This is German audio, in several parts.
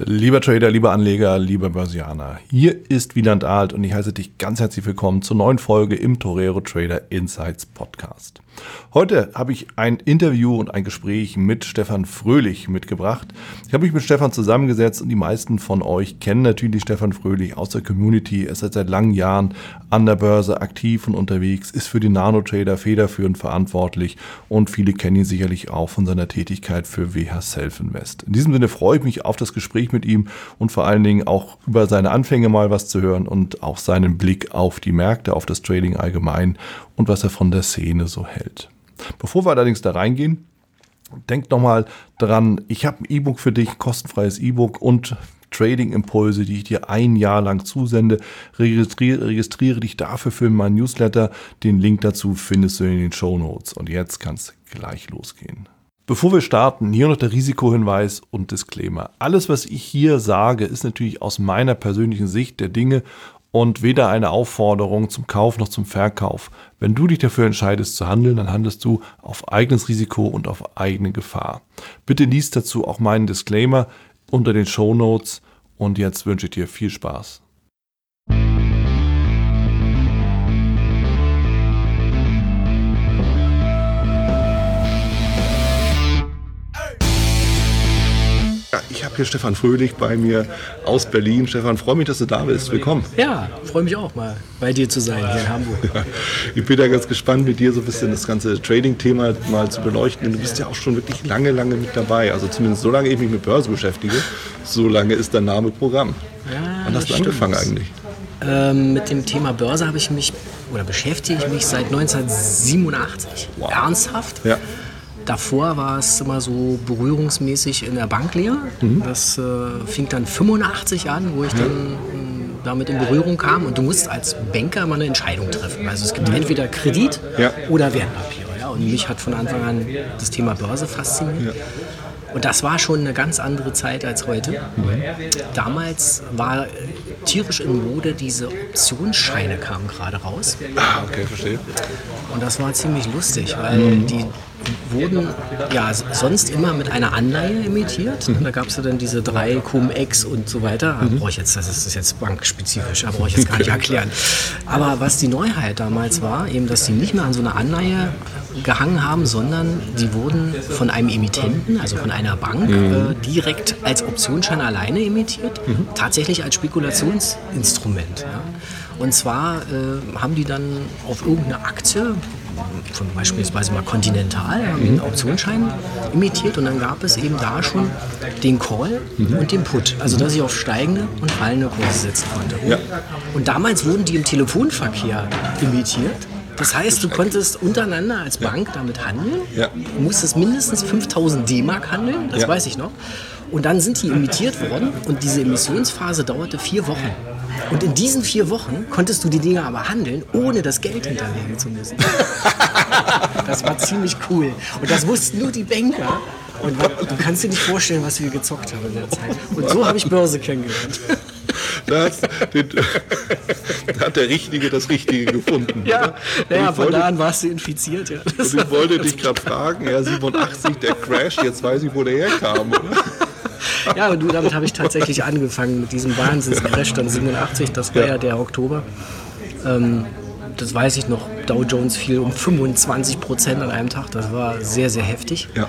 Lieber Trader, lieber Anleger, lieber Börsianer, hier ist Wieland Alt und ich heiße dich ganz herzlich willkommen zur neuen Folge im Torero Trader Insights Podcast. Heute habe ich ein Interview und ein Gespräch mit Stefan Fröhlich mitgebracht. Ich habe mich mit Stefan zusammengesetzt und die meisten von euch kennen natürlich Stefan Fröhlich aus der Community. Er ist seit langen Jahren an der Börse aktiv und unterwegs, ist für die Nano-Trader federführend verantwortlich und viele kennen ihn sicherlich auch von seiner Tätigkeit für WH Self Invest. In diesem Sinne freue ich mich auf das Gespräch mit ihm und vor allen Dingen auch über seine Anfänge mal was zu hören und auch seinen Blick auf die Märkte, auf das Trading allgemein und was er von der Szene so hält. Bevor wir allerdings da reingehen, denkt nochmal dran, ich habe ein E-Book für dich, kostenfreies E-Book und Trading-Impulse, die ich dir ein Jahr lang zusende. Registriere, registriere dich dafür für meinen Newsletter. Den Link dazu findest du in den Show Notes. Und jetzt kann es gleich losgehen. Bevor wir starten, hier noch der Risikohinweis und Disclaimer. Alles, was ich hier sage, ist natürlich aus meiner persönlichen Sicht der Dinge und weder eine Aufforderung zum Kauf noch zum Verkauf. Wenn du dich dafür entscheidest zu handeln, dann handelst du auf eigenes Risiko und auf eigene Gefahr. Bitte liest dazu auch meinen Disclaimer unter den Show Notes und jetzt wünsche ich dir viel Spaß. Hier Stefan Fröhlich bei mir aus Berlin. Stefan, freue mich, dass du da bist. Willkommen. Ja, freue mich auch mal bei dir zu sein hier in Hamburg. Ja, ich bin da ganz gespannt, mit dir so ein bisschen das ganze Trading-Thema mal zu beleuchten. Du bist ja auch schon wirklich lange, lange mit dabei. Also zumindest so lange ich mich mit Börse beschäftige, so lange ist dein Name Programm. Ja, Wann hast du angefangen eigentlich? Ähm, mit dem Thema Börse habe ich mich oder beschäftige ich mich seit 1987 wow. ernsthaft. Ja. Davor war es immer so berührungsmäßig in der Banklehre. Mhm. Das äh, fing dann 85 an, wo ich dann äh, damit in Berührung kam. Und du musst als Banker mal eine Entscheidung treffen. Also es gibt entweder Kredit ja. oder Wertpapiere. Ja? Und mich hat von Anfang an das Thema Börse fasziniert. Ja. Und das war schon eine ganz andere Zeit als heute. Mhm. Damals war tierisch in Mode, diese Optionsscheine kamen gerade raus. Ah, okay, verstehe. Und das war ziemlich lustig, weil mhm. die wurden ja sonst immer mit einer Anleihe emittiert. Mhm. Da gab es ja dann diese drei Cum-Ex und so weiter. Mhm. Brauche ich jetzt, das ist jetzt bankspezifisch, da brauche ich jetzt gar nicht erklären. Aber was die Neuheit damals war, eben, dass sie nicht mehr an so einer Anleihe gehangen haben, sondern die wurden von einem Emittenten, also von einer Bank, mhm. äh, direkt als Optionsschein alleine emittiert, mhm. tatsächlich als Spekulationsinstrument. Ja. Und zwar äh, haben die dann auf irgendeine Aktie, von beispielsweise mal Continental, haben einen Optionsschein imitiert und dann gab es eben da schon den Call mhm. und den Put, also dass ich auf steigende und fallende Kurse setzen konnte. Ja. Und damals wurden die im Telefonverkehr imitiert. Das heißt, du konntest untereinander als Bank damit handeln, ja. du musstest mindestens 5000 D-Mark handeln, das ja. weiß ich noch. Und dann sind die imitiert worden und diese Emissionsphase dauerte vier Wochen. Und in diesen vier Wochen konntest du die Dinge aber handeln, ohne das Geld hinterlegen zu müssen. das war ziemlich cool. Und das wussten nur die Banker. Und du kannst dir nicht vorstellen, was wir gezockt haben in der Zeit. Und so habe ich Börse kennengelernt. Da, den, da, hat der Richtige das Richtige gefunden. Ja, naja, von da an warst du infiziert. Ja. Und ich wollte dich gerade fragen, ja, 87, der Crash, jetzt weiß ich, wo der herkam, oder? ja, und du, damit habe ich tatsächlich angefangen mit diesem Wahnsinns-Crash dann 87, das war ja, ja der Oktober. Ähm, das weiß ich noch, Dow Jones fiel um 25 Prozent an einem Tag. Das war sehr, sehr heftig. Ja.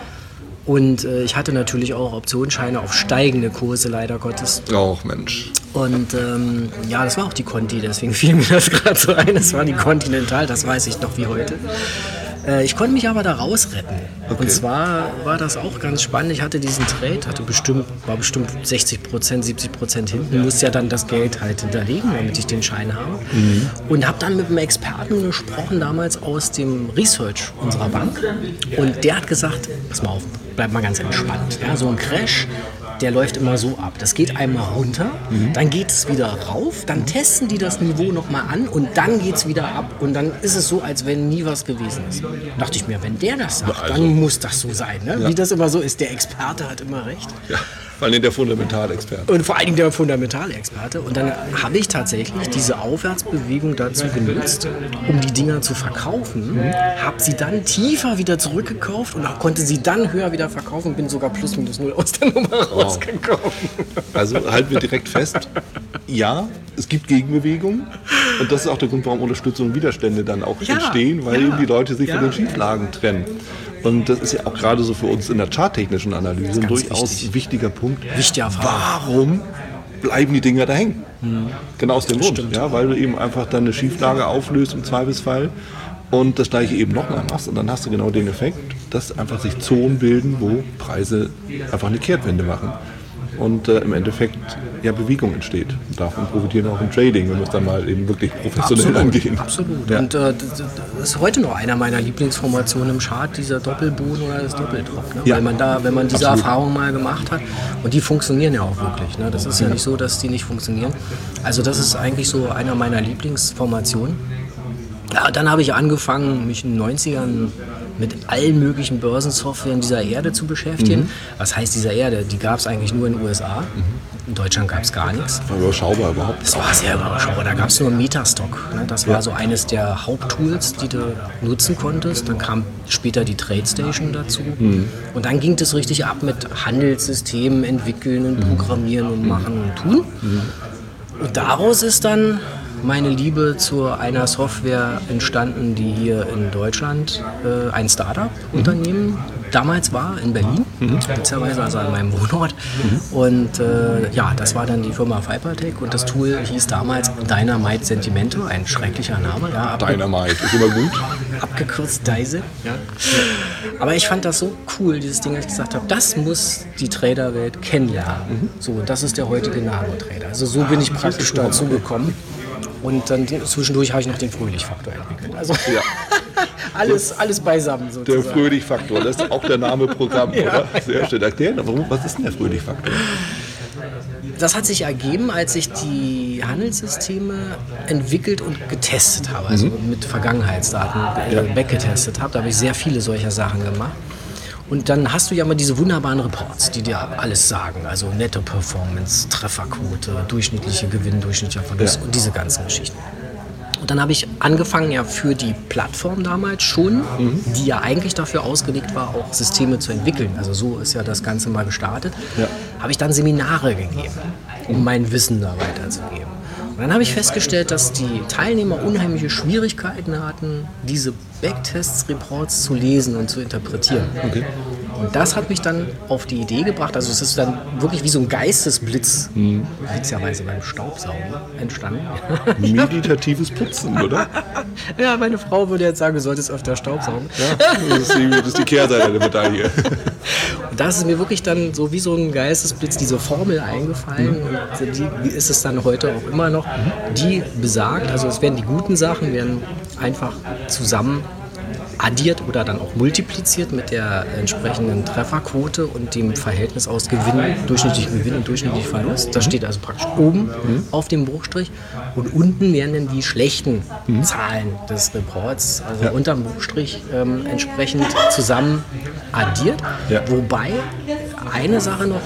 Und äh, ich hatte natürlich auch Optionsscheine auf steigende Kurse, leider Gottes. Auch Mensch. Und ähm, ja, das war auch die Conti, deswegen fiel mir das gerade so ein. Das war die Continental, das weiß ich noch wie heute. Äh, ich konnte mich aber da rausretten. Okay. Und zwar war das auch ganz spannend. Ich hatte diesen Trade, hatte bestimmt, war bestimmt 60 Prozent, 70 Prozent hinten, musste ja dann das Geld halt hinterlegen, damit ich den Schein habe. Mhm. Und habe dann mit einem Experten gesprochen, damals aus dem Research unserer Bank. Und der hat gesagt, pass mal auf, bleib mal ganz entspannt. Ja, so ein Crash, der läuft immer so ab. Das geht einmal runter, mhm. dann geht es wieder rauf, dann testen die das Niveau nochmal an und dann geht es wieder ab. Und dann ist es so, als wenn nie was gewesen ist. Da dachte ich mir, wenn der das sagt, also. dann muss das so sein. Ne? Ja. Wie das immer so ist, der Experte hat immer recht. Ja. Vor allem der Fundamentalexperte. Und vor allen Dingen der Fundamentalexperte. Und dann habe ich tatsächlich diese Aufwärtsbewegung dazu genutzt, um die Dinger zu verkaufen. Mhm. Habe sie dann tiefer wieder zurückgekauft und konnte sie dann höher wieder verkaufen. Bin sogar plus minus null aus der Nummer wow. rausgekommen. Also halten wir direkt fest. Ja, es gibt Gegenbewegungen. Und das ist auch der Grund, warum Unterstützung und Widerstände dann auch ja, entstehen, weil ja, eben die Leute sich ja. von den Schieflagen trennen. Und das ist ja auch gerade so für uns in der charttechnischen Analyse ein durchaus wichtig. wichtiger Punkt. Wichtiger Warum bleiben die Dinger da hängen? Hm. Genau aus dem Grund, ja, weil du eben einfach dann eine Schieflage auflöst im Zweifelsfall und das gleiche eben nochmal machst und dann hast du genau den Effekt, dass einfach sich Zonen bilden, wo Preise einfach eine Kehrtwende machen und äh, im Endeffekt ja Bewegung entsteht. Und davon profitieren auch im Trading, wenn wir es dann mal eben wirklich professionell absolut, angehen. Absolut. Ja. Und äh, das ist heute noch einer meiner Lieblingsformationen im Chart, dieser Doppelboden oder das Doppeldrop. Ne? Ja. Weil man da, wenn man diese absolut. Erfahrung mal gemacht hat, und die funktionieren ja auch wirklich. Ne? Das ist ja. ja nicht so, dass die nicht funktionieren. Also das ist eigentlich so einer meiner Lieblingsformationen. Ja, dann habe ich angefangen, mich in den 90ern mit allen möglichen Börsensoftwaren dieser Erde zu beschäftigen. Mhm. Was heißt dieser Erde? Die gab es eigentlich nur in den USA. Mhm. In Deutschland gab es gar nichts. War überschaubar überhaupt. Es war sehr überschaubar. Da gab es nur Metastock. Ne? Das war ja. so eines der Haupttools, die du nutzen konntest. Dann kam später die TradeStation dazu. Mhm. Und dann ging es richtig ab mit Handelssystemen entwickeln und mhm. programmieren und machen und tun. Mhm. Und daraus ist dann meine Liebe zu einer Software entstanden, die hier in Deutschland äh, ein Startup-Unternehmen damals war, in Berlin, mhm. beziehungsweise also an meinem Wohnort. Mhm. Und äh, ja, das war dann die Firma Fibertech und das Tool hieß damals Dynamite Sentimento, ein schrecklicher Name. Ja, Dynamite ist immer gut. Abgekürzt Deise. Ja. Aber ich fand das so cool, dieses Ding, dass ich gesagt habe, das muss die Traderwelt kennenlernen. Mhm. So, das ist der heutige Nano-Trader. Also so bin ich praktisch dazu gekommen. Und dann zwischendurch habe ich noch den Fröhlich-Faktor entwickelt. Also ja. alles, alles beisammen sozusagen. Der Fröhlich-Faktor, das ist auch der Name Programm, ja. oder? Sehr schön. Erklären, warum, was ist denn der Fröhlich-Faktor? Das hat sich ergeben, als ich die Handelssysteme entwickelt und getestet habe, also mhm. mit Vergangenheitsdaten ja. weggetestet habe. Da habe ich sehr viele solcher Sachen gemacht. Und dann hast du ja mal diese wunderbaren Reports, die dir alles sagen. Also Netto Performance, Trefferquote, durchschnittliche Gewinn, durchschnittlicher Verlust ja. und diese ganzen Geschichten. Und dann habe ich angefangen, ja für die Plattform damals schon, mhm. die ja eigentlich dafür ausgelegt war, auch Systeme zu entwickeln. Also so ist ja das Ganze mal gestartet. Ja. Habe ich dann Seminare gegeben, um mein Wissen da weiterzugeben. Und dann habe ich festgestellt, dass die Teilnehmer unheimliche Schwierigkeiten hatten, diese Backtests, Reports zu lesen und zu interpretieren. Okay. Und das hat mich dann auf die Idee gebracht, also es ist dann wirklich wie so ein Geistesblitz, mhm. witzigerweise beim Staubsaugen entstanden. Meditatives Putzen, oder? ja, meine Frau würde jetzt sagen, du solltest öfter Staubsaugen. Ja, das ist die, das ist die Kehrseite der Medaille. Da ist mir wirklich dann so wie so ein Geistesblitz diese Formel eingefallen mhm. und die ist es dann heute auch immer noch, die besagt, also es werden die guten Sachen werden einfach zusammen addiert oder dann auch multipliziert mit der entsprechenden Trefferquote und dem Verhältnis aus Gewinn, durchschnittlichen Gewinn und durchschnittlichen Verlust. Das steht also praktisch oben mhm. auf dem Bruchstrich und unten werden dann die schlechten mhm. Zahlen des Reports, also ja. unterm Bruchstrich ähm, entsprechend zusammen addiert. Ja. Wobei eine Sache noch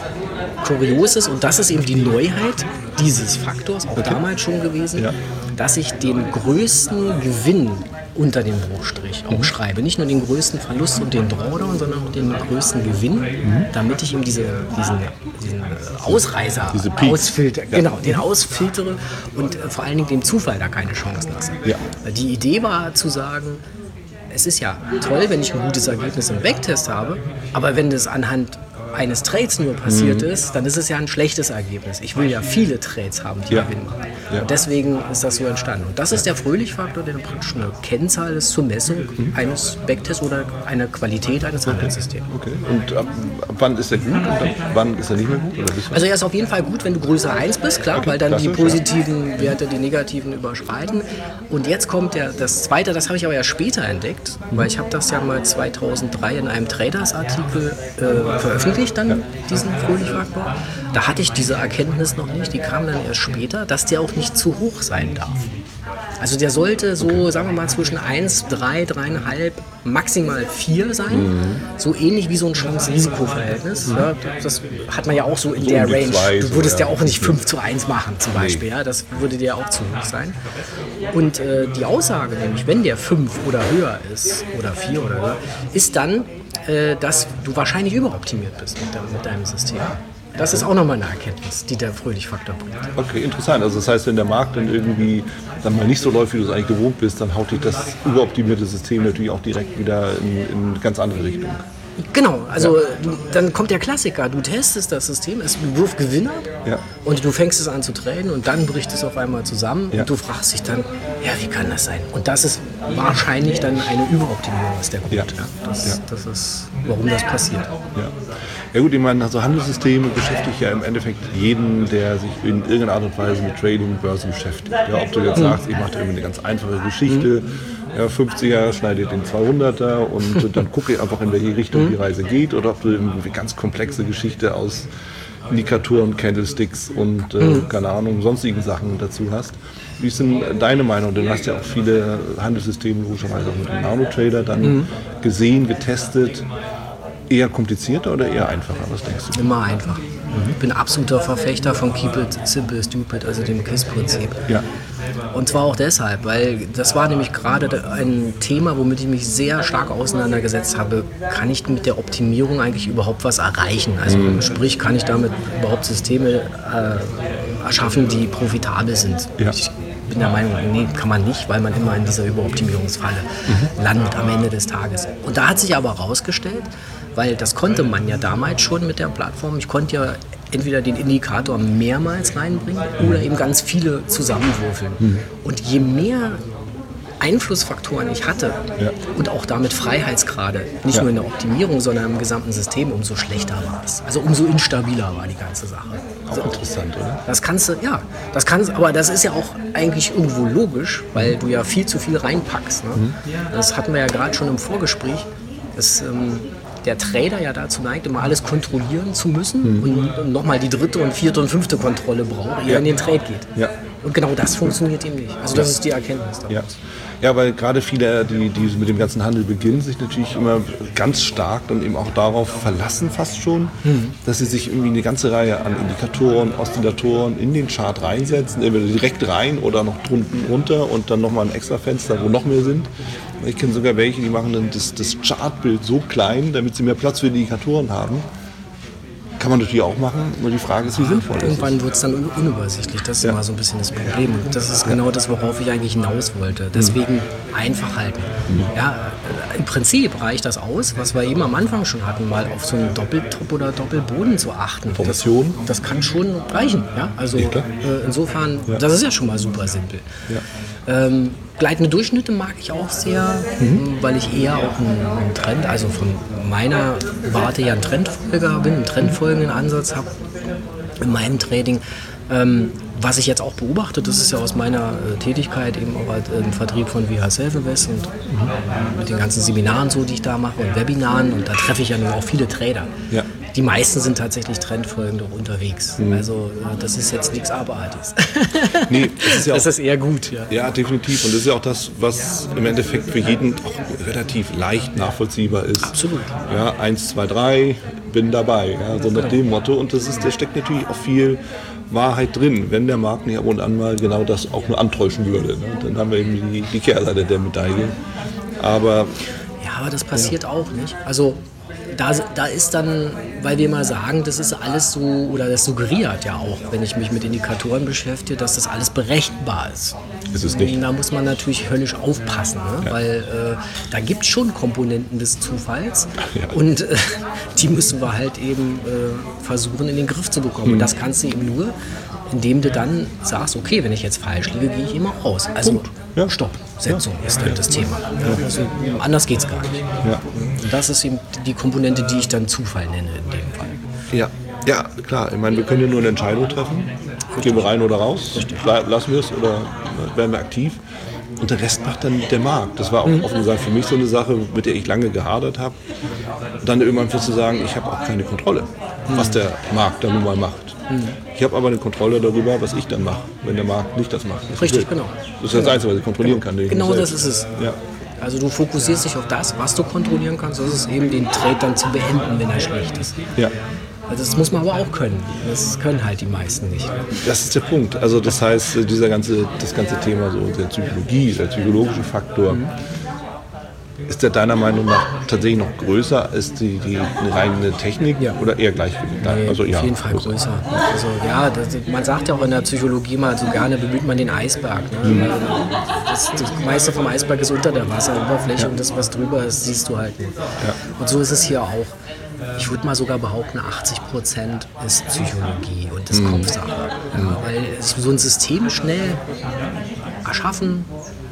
kurios ist und das ist eben die Neuheit dieses Faktors, auch okay. damals schon gewesen, ja. dass ich den größten Gewinn unter dem Bruchstrich mhm. Nicht nur den größten Verlust und den Drawdown, sondern auch den größten Gewinn, mhm. damit ich ihm diese, diesen, diesen Ausreißer diese ausfilter, ja. genau, den ausfiltere und äh, vor allen Dingen dem Zufall da keine Chance lasse. Ja. Die Idee war zu sagen, es ist ja toll, wenn ich ein gutes Ergebnis im Backtest habe, aber wenn das anhand eines Trades nur passiert mhm. ist, dann ist es ja ein schlechtes Ergebnis. Ich will ja viele Trades haben, die ja. Gewinn machen. Ja. Und deswegen ist das so entstanden. Und das ist der Fröhlich-Faktor, der praktisch eine Kennzahl ist zur Messung mhm. eines Backtests oder einer Qualität eines Handelssystems. Okay. Und ab, ab, wann ist er gut und ab wann ist er nicht mehr gut? also er ist auf jeden Fall gut, wenn du größer 1 bist, klar, okay. weil dann die positiven ja. Werte die negativen überschreiten. Und jetzt kommt der, das Zweite, das habe ich aber ja später entdeckt, mhm. weil ich habe das ja mal 2003 in einem Traders-Artikel äh, veröffentlicht ich dann diesen Fröhlich-Faktor. Da hatte ich diese Erkenntnis noch nicht, die kam dann erst später, dass der auch nicht zu hoch sein darf. Also der sollte so, sagen wir mal, zwischen 1, 3, 3,5, maximal 4 sein. So ähnlich wie so ein Chance-Risiko-Verhältnis. Ja, das hat man ja auch so in So der Range. zwei, du so, würdest ja ja. auch nicht 5 zu 1 machen zum Beispiel. Ja, das würde dir auch zu hoch sein. Und äh, die Aussage nämlich, wenn der 5 oder höher ist, oder 4 oder höher, ist dann, äh, dass du wahrscheinlich überoptimiert bist mit, deinem- mit deinem System. Das ist auch nochmal eine Erkenntnis, die der Fröhlich-Faktor bringt. Okay, interessant. Also das heißt, wenn der Markt dann irgendwie dann mal nicht so läuft, wie du es eigentlich gewohnt bist, dann haut dich das überoptimierte System natürlich auch direkt wieder in, in ganz andere Richtung. Genau, also du, dann kommt der Klassiker. Du testest das System, es wirft Gewinn ab Ja. und du fängst es an zu traden und dann bricht es auf einmal zusammen Ja. und du fragst dich dann, ja, wie kann das sein? Und das ist wahrscheinlich dann eine Überoptimierung ist der Grund. Ja. Ja. Das, Ja. das ist, warum das passiert. Ja. ja gut, ich meine, also Handelssysteme beschäftigt ja im Endeffekt jeden, der sich in irgendeiner Art und Weise mit Trading und Börse beschäftigt. Ja, ob du jetzt sagst, ich mache da irgendwie eine ganz einfache Geschichte, ja, 50er schneidet den 200er und dann gucke ich einfach, in welche Richtung die Reise geht oder ob du eine ganz komplexe Geschichte aus Indikatoren, Candlesticks und äh, keine Ahnung, sonstigen Sachen dazu hast. Wie ist denn deine Meinung? Du hast ja auch viele Handelssysteme logischerweise auch mit dem Nano-Trader dann gesehen, getestet. Eher komplizierter oder eher einfacher? Was denkst du? Immer einfach. Ich bin absoluter Verfechter von Keep It Simple Stupid, also dem KISS-Prinzip. Ja. Und zwar auch deshalb, weil das war nämlich gerade ein Thema, womit ich mich sehr stark auseinandergesetzt habe. Kann ich mit der Optimierung eigentlich überhaupt was erreichen? Also sprich, kann ich damit überhaupt Systeme äh, erschaffen, die profitabel sind? Ja. Ich bin der Meinung, nee, kann man nicht, weil man immer in dieser Überoptimierungsfalle landet am Ende des Tages. Und da hat sich aber herausgestellt, weil das konnte man ja damals schon mit der Plattform, ich konnte ja entweder den Indikator mehrmals reinbringen oder eben ganz viele zusammenwürfeln. Und je mehr Einflussfaktoren ich hatte Ja. und auch damit Freiheitsgrade, nicht Ja. nur in der Optimierung, sondern im gesamten System, umso schlechter war es. Also umso instabiler war die ganze Sache. Auch interessant, oder? Das kannst du, ja, das kannst aber das ist ja auch eigentlich irgendwo logisch, weil du ja viel zu viel reinpackst. Ne? Das hatten wir ja gerade schon im Vorgespräch, dass ähm, der Trader ja dazu neigt, immer alles kontrollieren zu müssen und nochmal die dritte und vierte und fünfte Kontrolle braucht, ehe er in den Trade geht. Ja. Und genau das funktioniert eben nicht. Also das ist die Erkenntnis daraus. Ja. ja, weil gerade viele, die, die mit dem ganzen Handel beginnen, sich natürlich immer ganz stark dann eben auch darauf verlassen, fast schon, dass sie sich irgendwie eine ganze Reihe an Indikatoren, Oszillatoren in den Chart reinsetzen, entweder direkt rein oder noch drunten runter und dann nochmal ein extra Fenster, wo noch mehr sind. Ich kenne sogar welche, die machen dann das, das Chartbild so klein, damit sie mehr Platz für Indikatoren haben. Kann man natürlich auch machen, nur die Frage ist, wie sinnvoll ist. Irgendwann wird es dann un unübersichtlich. Das ist Ja. immer so ein bisschen das Problem. Und das ist genau das, worauf ich eigentlich hinaus wollte. Deswegen einfach halten. Ja, äh, Im Prinzip reicht das aus, was wir eben am Anfang schon hatten, mal auf so einen Doppeltop oder Doppelboden zu achten. Das, Formation? das kann schon reichen. Ja? Also Ja, äh, insofern, das ist ja schon mal super simpel. Ähm, gleitende Durchschnitte mag ich auch sehr, Mhm. weil ich eher auch einen, Trend, also von meiner Warte ja ein Trendfolger bin, einen trendfolgenden Ansatz habe in meinem Trading. Ähm, was ich jetzt auch beobachte, das ist ja aus meiner äh, Tätigkeit eben auch halt, im Vertrieb von VH Self Invest und äh, mit den ganzen Seminaren so, die ich da mache und Webinaren und da treffe ich ja nun auch viele Trader. Ja. Die meisten sind tatsächlich trendfolgend auch unterwegs. Also äh, das ist jetzt nichts Abartiges. Nee, das ist ja auch das ist eher gut, ja. Ja, definitiv. Und das ist ja auch das, was im Endeffekt für jeden auch relativ leicht nachvollziehbar ist. Absolut. Ja, eins, zwei, drei, bin dabei. Ja, so nach dem Motto. Und das ist, da steckt natürlich auch viel Wahrheit drin, wenn der Markt nicht ab und an mal genau das auch nur antäuschen würde. Ne? Dann haben wir eben die, die Kehrseite der Medaille. Aber Ja, aber das passiert auch nicht. Also da, da ist dann, weil wir mal sagen, das ist alles so, oder das suggeriert ja auch, wenn ich mich mit Indikatoren beschäftige, dass das alles berechenbar ist. Ist es nicht. Da muss man natürlich höllisch aufpassen, ne? weil äh, da gibt es schon Komponenten des Zufalls Ja. und äh, die müssen wir halt eben äh, versuchen in den Griff zu bekommen. Mhm. Und das kannst du eben nur, indem du dann sagst, okay, wenn ich jetzt falsch liege, gehe ich immer raus. Also Ja. Stoppsetzung ist dann das Thema. Ja, also, anders geht es gar nicht. Und das ist eben die Komponente, die ich dann Zufall nenne in dem Fall. Ja, ja, klar. Ich meine, wir können ja nur eine Entscheidung treffen. Gehen wir rein oder raus? Lassen wir es oder werden wir aktiv? Und der Rest macht dann der Markt. Das war auch offen gesagt für mich so eine Sache, mit der ich lange gehadert habe. Dann irgendwann zu sagen, ich habe auch keine Kontrolle, was der Markt da nun mal macht. Ich habe aber eine Kontrolle darüber, was ich dann mache, wenn der Markt nicht das macht. ich Richtig, genau. Das ist das Einzige, was ich kontrollieren kann. den ich Genau das ist es. Ja. Also du fokussierst dich auf das, was du kontrollieren kannst. Das ist eben den Trade dann zu beenden, wenn er schlecht ist. ja. Also das muss man aber auch können. Das können halt die meisten nicht. Das ist der Punkt. Also das heißt, äh, dieser ganze, das ganze Thema so der Psychologie, der psychologische Faktor, ist der deiner Meinung nach tatsächlich noch größer als die, die reine Technik Ja. oder eher gleichgewicht? Nein, also ja, auf jeden Fall größer. Also ja, das, man sagt ja auch in der Psychologie mal so gerne bemüht man den Eisberg. Ne? Mhm. Das, das meiste vom Eisberg ist unter der Wasseroberfläche und das, was drüber ist, siehst du halt nicht. Und so ist es hier auch. Ich würde mal sogar behaupten, 80 Prozent ist Psychologie und Mhm. das Kopfsache. Ja, weil so ein System schnell erschaffen,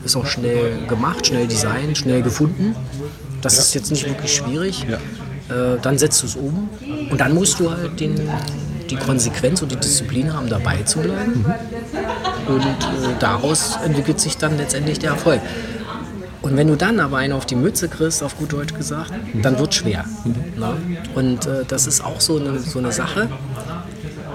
ist auch schnell gemacht, schnell designt, schnell gefunden. Das ist jetzt nicht wirklich schwierig. Ja. Äh, dann setzt du es um und dann musst du halt den, die Konsequenz und die Disziplin haben, dabei zu bleiben. Und äh, daraus entwickelt sich dann letztendlich der Erfolg. Und wenn du dann aber einen auf die Mütze kriegst, auf gut Deutsch gesagt, dann wird schwer. Ne? Und äh, das ist auch so eine, so eine Sache.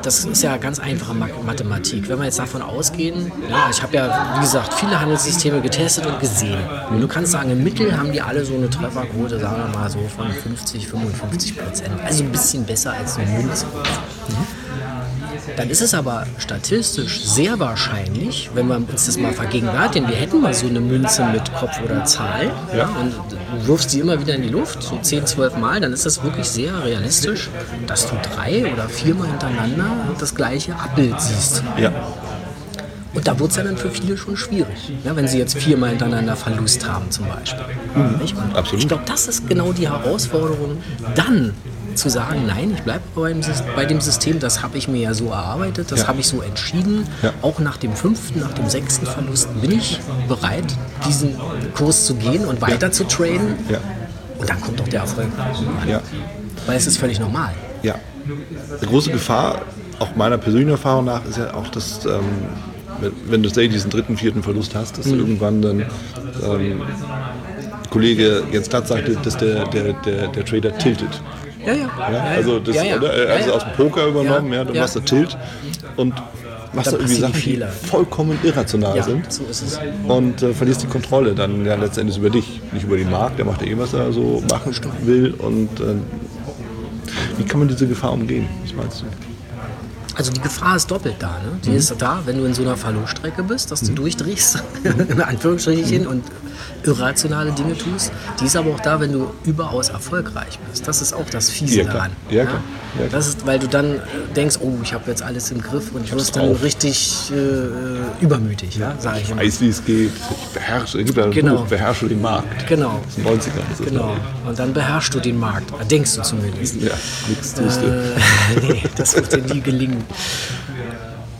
Das ist ja ganz einfache Ma- Mathematik. Wenn wir jetzt davon ausgehen, ja, ich habe ja, wie gesagt, viele Handelssysteme getestet und gesehen. Und du kannst sagen, im Mittel haben die alle so eine Trefferquote, sagen wir mal so von 50, 55 Prozent. Also ein bisschen besser als eine Münze. Dann ist es aber statistisch sehr wahrscheinlich, wenn wir uns das mal vergegenwärtigen, wir hätten mal so eine Münze mit Kopf oder Zahl ja. und du wirfst die immer wieder in die Luft, so 10, 12 Mal, dann ist das wirklich sehr realistisch, dass du drei oder viermal hintereinander das gleiche Abbild siehst. Ja. Und da wird es ja dann für viele schon schwierig, ja, wenn sie jetzt viermal hintereinander Verlust haben zum Beispiel. Absolut. Ich glaube, das ist genau die Herausforderung, dann zu sagen, nein, ich bleibe bei dem System, das habe ich mir ja so erarbeitet, das Ja. habe ich so entschieden. Ja. Auch nach dem fünften, nach dem sechsten Verlust bin ich bereit, diesen Kurs zu gehen und weiter zu traden. Und dann kommt doch der Erfolg. Weil es ist völlig normal. Ja. Eine große Gefahr, auch meiner persönlichen Erfahrung nach, ist ja auch, dass, ähm, wenn, du diesen dritten, vierten Verlust hast, dass du irgendwann dann, ähm, Kollege Jens Platz sagte, dass der, der, der, der Trader tiltet. Ja, ja. Ja? Also, das. Oder? Er ja. aus dem Poker übernommen, ja, du machst da Tilt und machst da Dann irgendwie Sachen, die vollkommen irrational Ja, sind. so ist es. und äh, verlierst die Kontrolle dann ja letztendlich über dich, nicht über den Markt, der macht ja eh, was er so machen will und äh, wie kann man diese Gefahr umgehen? Was meinst du? Also die Gefahr ist doppelt da. Ne? Die ist da, wenn du in so einer Verluststrecke bist, dass du Mhm. durchdrehst, in Anführungsstrichen, und irrationale Dinge tust. Die ist aber auch da, wenn du überaus erfolgreich bist. Das ist auch das Fiese Ja, daran. Ja, klar. Ja, klar. Das ist, weil du dann äh, denkst, oh, ich habe jetzt alles im Griff und du wirst dann drauf. richtig äh, übermütig, ja, sage ich immer. Weiß, wie es geht. Ich beherrsche, ja ein Genau. Buch, beherrsche den Markt. Genau, Das ist 90er. Das genau. Und dann beherrschst du den Markt. Denkst du zumindest. Ja, nichts tust du. Äh, nee, das wird dir nie gelingen.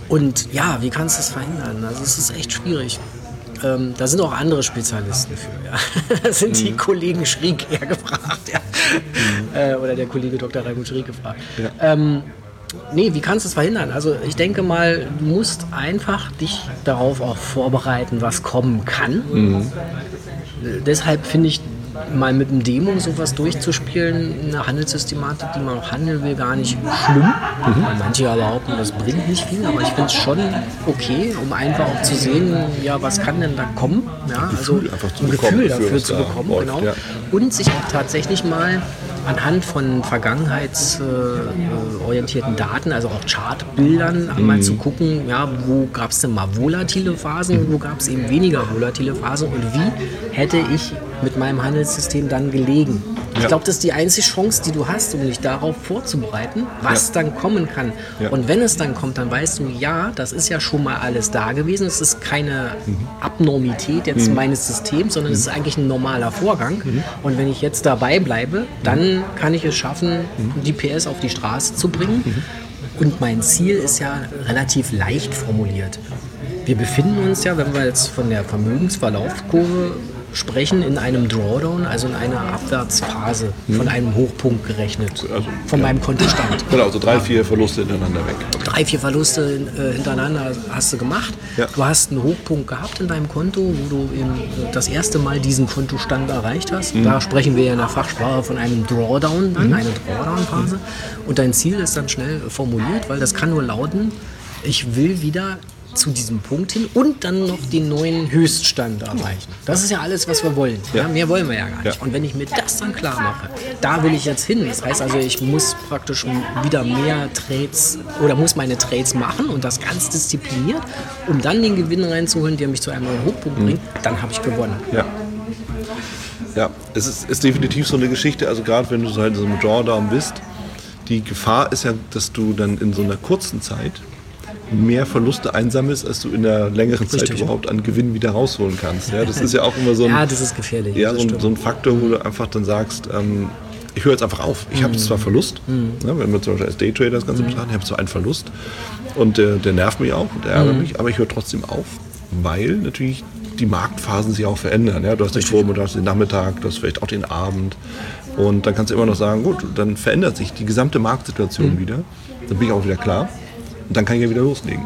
Und ja, wie kannst du es verhindern? Also es ist echt schwierig. Ähm, da sind auch andere Spezialisten für. Ja. Da sind Mhm. die Kollegen Schrieg eher gefragt. Ja. Äh, oder der Kollege Dr. Raimund Schrieg gefragt. Ähm, nee, wie kannst du es verhindern? Also ich denke mal, du musst einfach dich darauf auch vorbereiten, was kommen kann. Äh, Deshalb finde ich mal mit einem Demo sowas durchzuspielen, eine Handelssystematik, die man auch handeln will, gar nicht schlimm. Manche ja behaupten, das bringt nicht viel, aber ich finde es schon okay, um einfach auch zu sehen, ja, was kann denn da kommen. Ja, also Gefühl einfach zu ein bekommen Gefühl dafür, zu bekommen, läuft, genau. ja. Und sich auch tatsächlich mal anhand von vergangenheitsorientierten Daten, also auch Chartbildern, Mhm. mal zu gucken, ja, wo gab es denn mal volatile Phasen und wo gab es eben weniger volatile Phasen und wie hätte ich mit meinem Handelssystem dann gelegen. Ich Ja. glaube, das ist die einzige Chance, die du hast, um dich darauf vorzubereiten, was Ja. dann kommen kann. Ja. Und wenn es dann kommt, dann weißt du, ja, das ist ja schon mal alles da gewesen. Es ist keine Abnormität jetzt meines Systems, sondern es ist eigentlich ein normaler Vorgang. Und wenn ich jetzt dabei bleibe, dann kann ich es schaffen, die PS auf die Straße zu bringen. Und mein Ziel ist ja relativ leicht formuliert. Wir befinden uns ja, wenn wir jetzt von der Vermögensverlaufskurve sprechen in einem Drawdown, also in einer Abwärtsphase von einem Hochpunkt gerechnet. Also, von ja. meinem Kontostand. Genau, so drei, vier Verluste hintereinander weg. Drei, vier Verluste äh, hintereinander hast du gemacht. Ja. Du hast einen Hochpunkt gehabt in deinem Konto, wo du eben äh, das erste Mal diesen Kontostand erreicht hast. Mhm. Da sprechen wir ja in der Fachsprache von einem Drawdown, dann eine Drawdown-Phase. Und dein Ziel ist dann schnell formuliert, weil das kann nur lauten, ich will wieder zu diesem Punkt hin und dann noch den neuen Höchststand erreichen. Das ist ja alles, was wir wollen. Ja. Ja. mehr wollen wir ja gar nicht. Ja. Und wenn ich mir das dann klar mache, da will ich jetzt hin. Das heißt also, ich muss praktisch wieder mehr Trades oder muss meine Trades machen und das ganz diszipliniert, um dann den Gewinn reinzuholen, der mich zu einem neuen Hochpunkt bringt, dann habe ich gewonnen. Ja. Ja, es ist, ist definitiv so eine Geschichte, also gerade wenn du so halt in so einem Drawdown bist, die Gefahr ist ja, dass du dann in so einer kurzen Zeit mehr Verluste einsammelst, als du in einer längeren Zeit Richtig. überhaupt an Gewinn wieder rausholen kannst. Ja, das ist ja auch immer so ein, Ja, das ist gefährlich. ja, so, ein, so ein Faktor, wo du einfach dann sagst, ähm, ich höre jetzt einfach auf. Ich habe jetzt zwar Verlust, ne, wenn wir zum Beispiel als Daytrader das Ganze betrachten, ich habe zwar einen Verlust und der, der nervt mich auch und der ärgert mich, aber ich höre trotzdem auf, weil natürlich die Marktphasen sich auch verändern. Ja? Du hast den Vormittag, du hast den Nachmittag, du hast vielleicht auch den Abend und dann kannst du immer noch sagen, gut, dann verändert sich die gesamte Marktsituation wieder, dann bin ich auch wieder klar und dann kann ich ja wieder loslegen.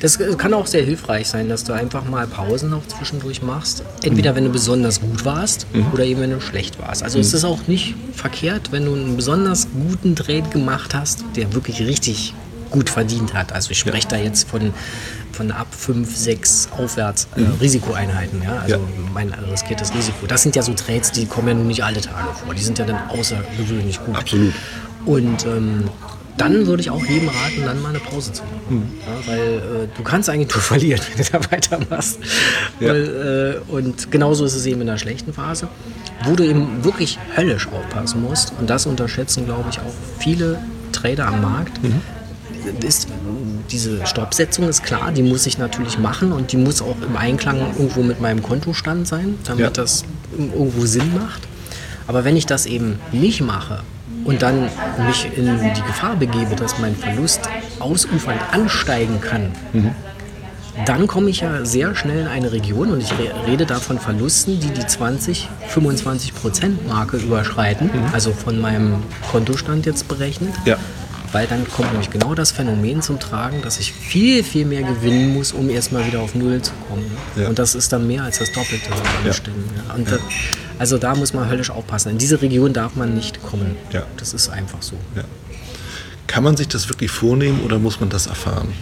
Das äh, kann auch sehr hilfreich sein, dass du einfach mal Pausen noch zwischendurch machst. Entweder wenn du besonders gut warst oder eben wenn du schlecht warst. Also es ist auch nicht verkehrt, wenn du einen besonders guten Trade gemacht hast, der wirklich richtig gut verdient hat. Also ich spreche da jetzt von, von ab 5, 6 aufwärts äh, Risikoeinheiten. Ja? Also Ja. mein riskiertes Risiko. Das sind ja so Trades, die kommen ja nun nicht alle Tage vor. Die sind ja dann außergewöhnlich gut. Absolut. Und ähm, dann würde ich auch jedem raten, dann mal eine Pause zu machen. Ja, weil äh, du kannst eigentlich nur verlieren, wenn du da weitermachst. Ja. Weil, äh, und genauso ist es eben in einer schlechten Phase, wo du eben wirklich höllisch aufpassen musst. Und das unterschätzen, glaube ich, auch viele Trader am Markt. Ist, diese Stoppsetzung ist klar, die muss ich natürlich machen und die muss auch im Einklang irgendwo mit meinem Kontostand sein, damit Ja. das irgendwo Sinn macht. Aber wenn ich das eben nicht mache und dann mich in die Gefahr begebe, dass mein Verlust ausufernd ansteigen kann, dann komme ich ja sehr schnell in eine Region und ich re- rede da von Verlusten, die die 20, 25 Prozent Marke überschreiten, also von meinem Kontostand jetzt berechnet. Ja. Weil dann kommt nämlich genau das Phänomen zum Tragen, dass ich viel, viel mehr gewinnen muss, um erstmal wieder auf Null zu kommen. Ja. Und das ist dann mehr als das Doppelte Ja. Ja. Und da, also da muss man höllisch aufpassen. In diese Region darf man nicht kommen. Ja. Das ist einfach so. Ja. Kann man sich das wirklich vornehmen oder muss man das erfahren?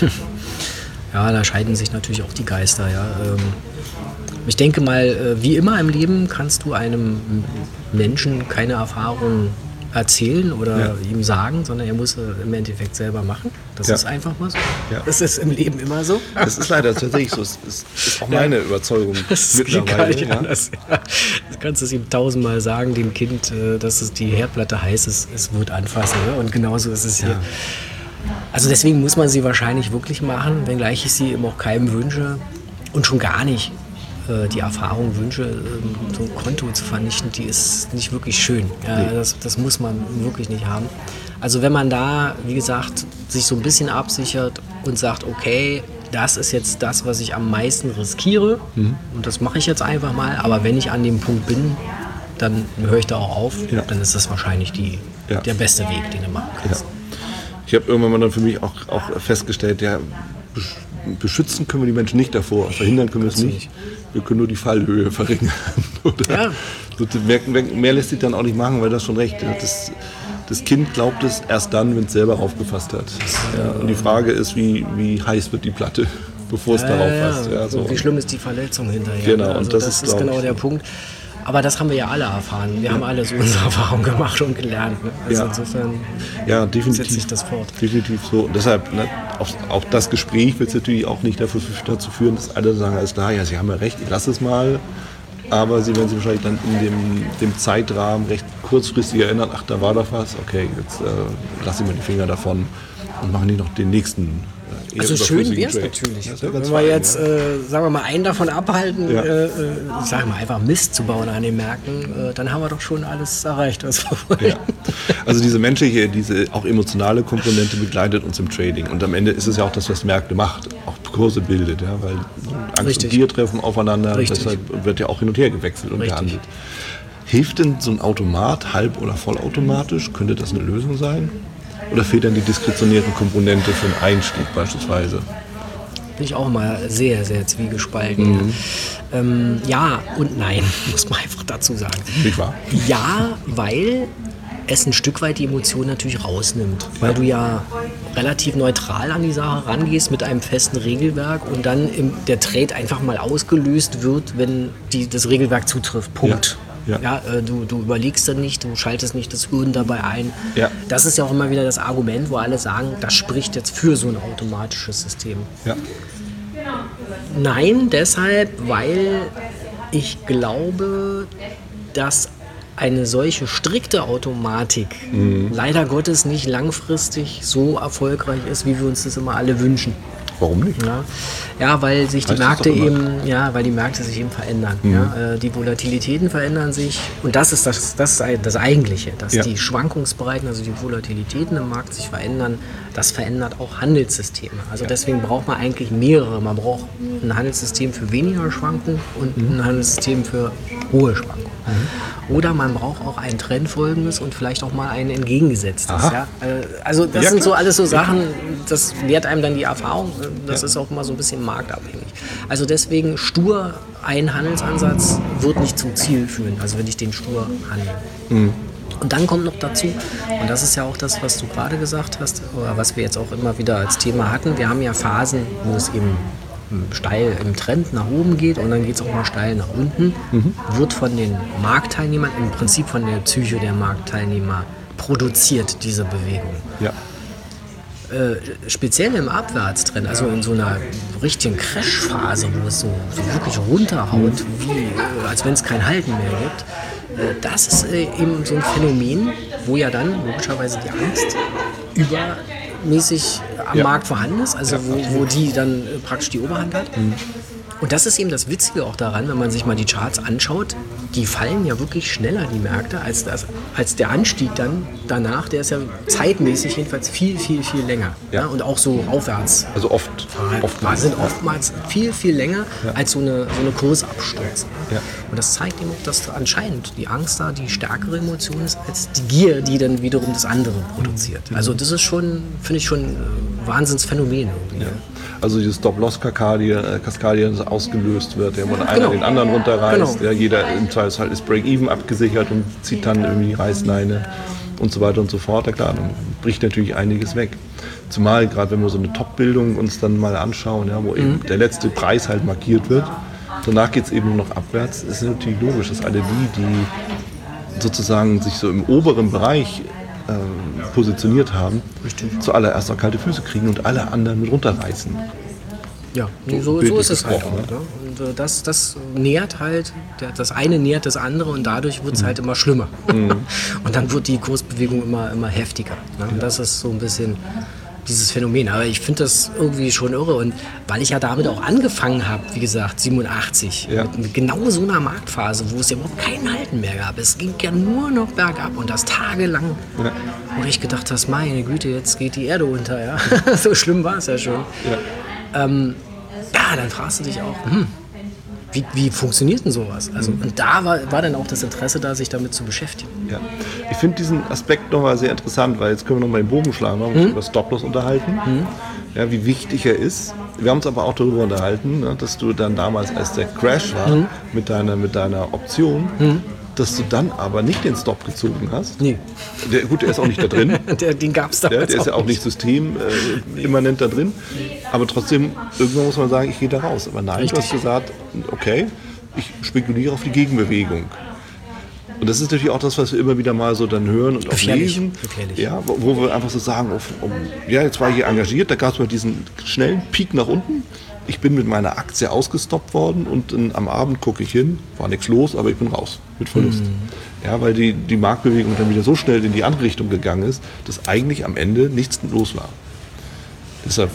Ja, da scheiden sich natürlich auch die Geister. Ja. Ähm, ich denke mal, äh, wie immer im Leben kannst du einem Menschen keine Erfahrung erzählen oder Ja. ihm sagen, sondern er muss äh, im Endeffekt selber machen. Das Ja. ist einfach mal so. Ja. Das ist im Leben immer so. Das ist leider tatsächlich so. Das ist, ist auch meine Überzeugung Das geht gar mittlerweile. nicht Ja. anders. Ja. Du kannst es ihm tausendmal sagen, dem Kind, äh, dass es die Herdplatte heiß ist, es wird anfassen. Ne? Und genauso ist es hier. Also deswegen muss man sie wahrscheinlich wirklich machen, wenngleich ich sie eben auch keinem wünsche und schon gar nicht die Erfahrung wünsche, ähm, so ein Konto zu vernichten, die ist nicht wirklich schön. Ja, das, das muss man wirklich nicht haben. Also wenn man da, wie gesagt, sich so ein bisschen absichert und sagt, okay, das ist jetzt das, was ich am meisten riskiere und das mache ich jetzt einfach mal, aber wenn ich an dem Punkt bin, dann höre ich da auch auf, Ja. dann ist das wahrscheinlich die, Ja. der beste Weg, den du machen Ja. kannst. Ich habe irgendwann mal dann für mich auch, auch festgestellt, ja, beschützen können wir die Menschen nicht davor, verhindern können wir es nicht. Wir können nur die Fallhöhe verringern. Oder Ja. mehr, lässt sich dann auch nicht machen, weil das schon recht. Das, das Kind glaubt es erst dann, wenn es selber aufgefasst hat. Ja, und die Frage ist, wie, wie heiß wird die Platte, bevor es darauf fasst. Ja, so. Wie schlimm ist die Verletzung hinterher? Genau, Also und das das, ist, ist, genau der Punkt. Aber das haben wir ja alle erfahren. Wir haben alle so unsere Erfahrungen gemacht und gelernt. Also Ja. insofern Ja, definitiv. setzt sich das fort. Definitiv so. Und deshalb, ne, auch, auch das Gespräch wird natürlich auch nicht dafür, dazu führen, dass alle sagen, alles klar, ja, Sie haben ja recht, ich lasse es mal. Aber Sie werden sich wahrscheinlich dann in dem, dem Zeitrahmen recht kurzfristig erinnern, ach, da war doch was, okay, jetzt äh, lasse ich mal die Finger davon und machen nicht noch den nächsten Also schön wäre es natürlich. Ja Wenn wir jetzt, ja. äh, sagen wir mal, einen davon abhalten, Ja. äh, äh, ich sag mal, einfach Mist zu bauen an den Märkten, äh, dann haben wir doch schon alles erreicht, was wir wollen. Ja. Also diese menschliche, diese auch emotionale Komponente begleitet uns im Trading. Und am Ende ist es ja auch das, was Märkte macht, auch Kurse bildet, ja, weil Angst Richtig. und Gier treffen aufeinander, Richtig. deshalb wird ja auch hin und her gewechselt und Richtig. gehandelt. Hilft denn so ein Automat halb- oder vollautomatisch? Könnte das eine Lösung sein? Oder fehlt dann die diskretionierten Komponente für einen Einstieg beispielsweise? Bin ich auch mal sehr, sehr zwiegespalten. Mhm. Ja. Ähm, ja und nein, muss man einfach dazu sagen. Nicht wahr? Ja, weil es ein Stück weit die Emotion natürlich rausnimmt. Weil du ja relativ neutral an die Sache rangehst mit einem festen Regelwerk und dann im, der Trade einfach mal ausgelöst wird, wenn die, das Regelwerk zutrifft. Punkt. Ja. Ja, äh, du, du überlegst dann nicht, du schaltest nicht das Hirn dabei ein. Ja. Das ist ja auch immer wieder das Argument, wo alle sagen, das spricht jetzt für so ein automatisches System. Ja. Nein, deshalb, weil ich glaube, dass eine solche strikte Automatik leider Gottes nicht langfristig so erfolgreich ist, wie wir uns das immer alle wünschen. Warum nicht? Ja, ja weil sich die Heißt Märkte eben, ja, weil die Märkte sich eben verändern. Ja, äh, die Volatilitäten verändern sich und das ist das, das, ist das Eigentliche, dass Ja. die Schwankungsbreiten, also die Volatilitäten im Markt sich verändern. Das verändert auch Handelssysteme. Also deswegen braucht man eigentlich mehrere. Man braucht ein Handelssystem für weniger Schwankungen und Mhm. ein Handelssystem für hohe Schwankungen. Oder man braucht auch ein trendfolgendes und vielleicht auch mal ein entgegengesetztes. Ja? Äh, Also das Ja, sind so alles so Sachen, das lehrt einem dann die Erfahrung. Das Ja. ist auch immer so ein bisschen marktabhängig. Also deswegen stur ein Handelsansatz wird nicht zum Ziel führen, also wenn ich den stur handle. Mhm. Und dann kommt noch dazu, und das ist ja auch das, was du gerade gesagt hast, oder was wir jetzt auch immer wieder als Thema hatten, wir haben ja Phasen, wo es eben steil im Trend nach oben geht und dann geht es auch mal steil nach unten, wird von den Marktteilnehmern, im Prinzip von der Psyche der Marktteilnehmer produziert, diese Bewegung. Ja. äh, speziell im Abwärtstrend, also in so einer richtigen Crashphase, wo es so, so wirklich runterhaut, wie, äh, als wenn es kein Halten mehr gibt, äh, das ist äh, eben so ein Phänomen, wo ja dann logischerweise die Angst übermäßig am Ja. Markt vorhanden ist, also wo, wo die dann äh, praktisch die Oberhand hat. Und das ist eben das Witzige auch daran, wenn man sich mal die Charts anschaut, die fallen ja wirklich schneller, die Märkte, als, das, als der Anstieg dann danach, der ist ja zeitmäßig jedenfalls viel, viel, viel länger. Ja. Ja. und auch so aufwärts. Also oft. Oft oftmals. sind oftmals viel, viel länger als so eine, so eine Kursabsturz. Ja. Und das zeigt eben auch, dass anscheinend die Angst da die stärkere Emotion ist als die Gier, die dann wiederum das andere produziert. Also das ist schon, finde ich schon ein Wahnsinnsphänomen irgendwie. Ja. Also diese Stop-Loss-Kaskadie, äh, ausgelöst wird, ja, wo der eine Genau. den anderen runterreißt. Genau. Ja, jeder im Zweifelsfall ist Break-Even abgesichert und zieht dann irgendwie die Reißleine und so weiter und so fort. Ja klar, dann bricht natürlich einiges weg. Zumal gerade wenn wir so eine Top-Bildung uns dann mal anschauen, ja, wo Mhm. eben der letzte Preis halt markiert wird. Danach geht es eben nur noch abwärts. ist natürlich logisch, dass alle die, die sozusagen sich so im oberen Bereich ähm, positioniert haben, zuallererst auch kalte Füße kriegen und alle anderen mit runterreißen. Ja, so, so bildlich ist es halt auch. Ne? Und äh, das, das nährt halt, das eine nährt das andere und dadurch wird es halt immer schlimmer. und dann wird die Kursbewegung immer, immer heftiger. Ne? Und das ist so ein bisschen dieses Phänomen. Aber ich finde das irgendwie schon irre. Und weil ich ja damit auch angefangen habe, wie gesagt, 87, Ja. mit, genau so einer Marktphase, wo es ja überhaupt kein Halten mehr gab. Es ging ja nur noch bergab und das tagelang. Ja. Wo ich gedacht habe, meine Güte, jetzt geht die Erde unter. Ja? so schlimm war es ja schon. Ähm, ja, dann fragst du dich auch, hm, wie, wie funktioniert denn sowas? Also, und da war, war dann auch das Interesse da, sich damit zu beschäftigen. Ja. Ich finde diesen Aspekt nochmal sehr interessant, weil jetzt können wir nochmal den Bogen schlagen, wir haben uns über Stop-Loss unterhalten, ja, wie wichtig er ist. Wir haben uns aber auch darüber unterhalten, ne, dass du dann damals, als der Crash war, mit, deiner, mit deiner Option, dass du dann aber nicht den Stop gezogen hast. Nee. Der, gut, der ist auch nicht da drin. Der, den gab es Ja, damals der ist ja auch nicht systemimmanent äh, da drin. Aber trotzdem, irgendwann muss man sagen, ich gehe da raus. Aber nein, du Richtig. hast gesagt, okay, ich spekuliere auf die Gegenbewegung. Und das ist natürlich auch das, was wir immer wieder mal so dann hören und auch Gefährlich, lesen. gefährlich. Ja, wo, wo wir einfach so sagen, um, ja, jetzt war ich hier engagiert, da gab es mal diesen schnellen Peak nach unten. Ich bin mit meiner Aktie ausgestoppt worden und dann am Abend gucke ich hin, war nichts los, aber ich bin raus mit Verlust. Mhm. Ja, weil die, die Marktbewegung dann wieder so schnell in die andere Richtung gegangen ist, dass eigentlich am Ende nichts los war. Deshalb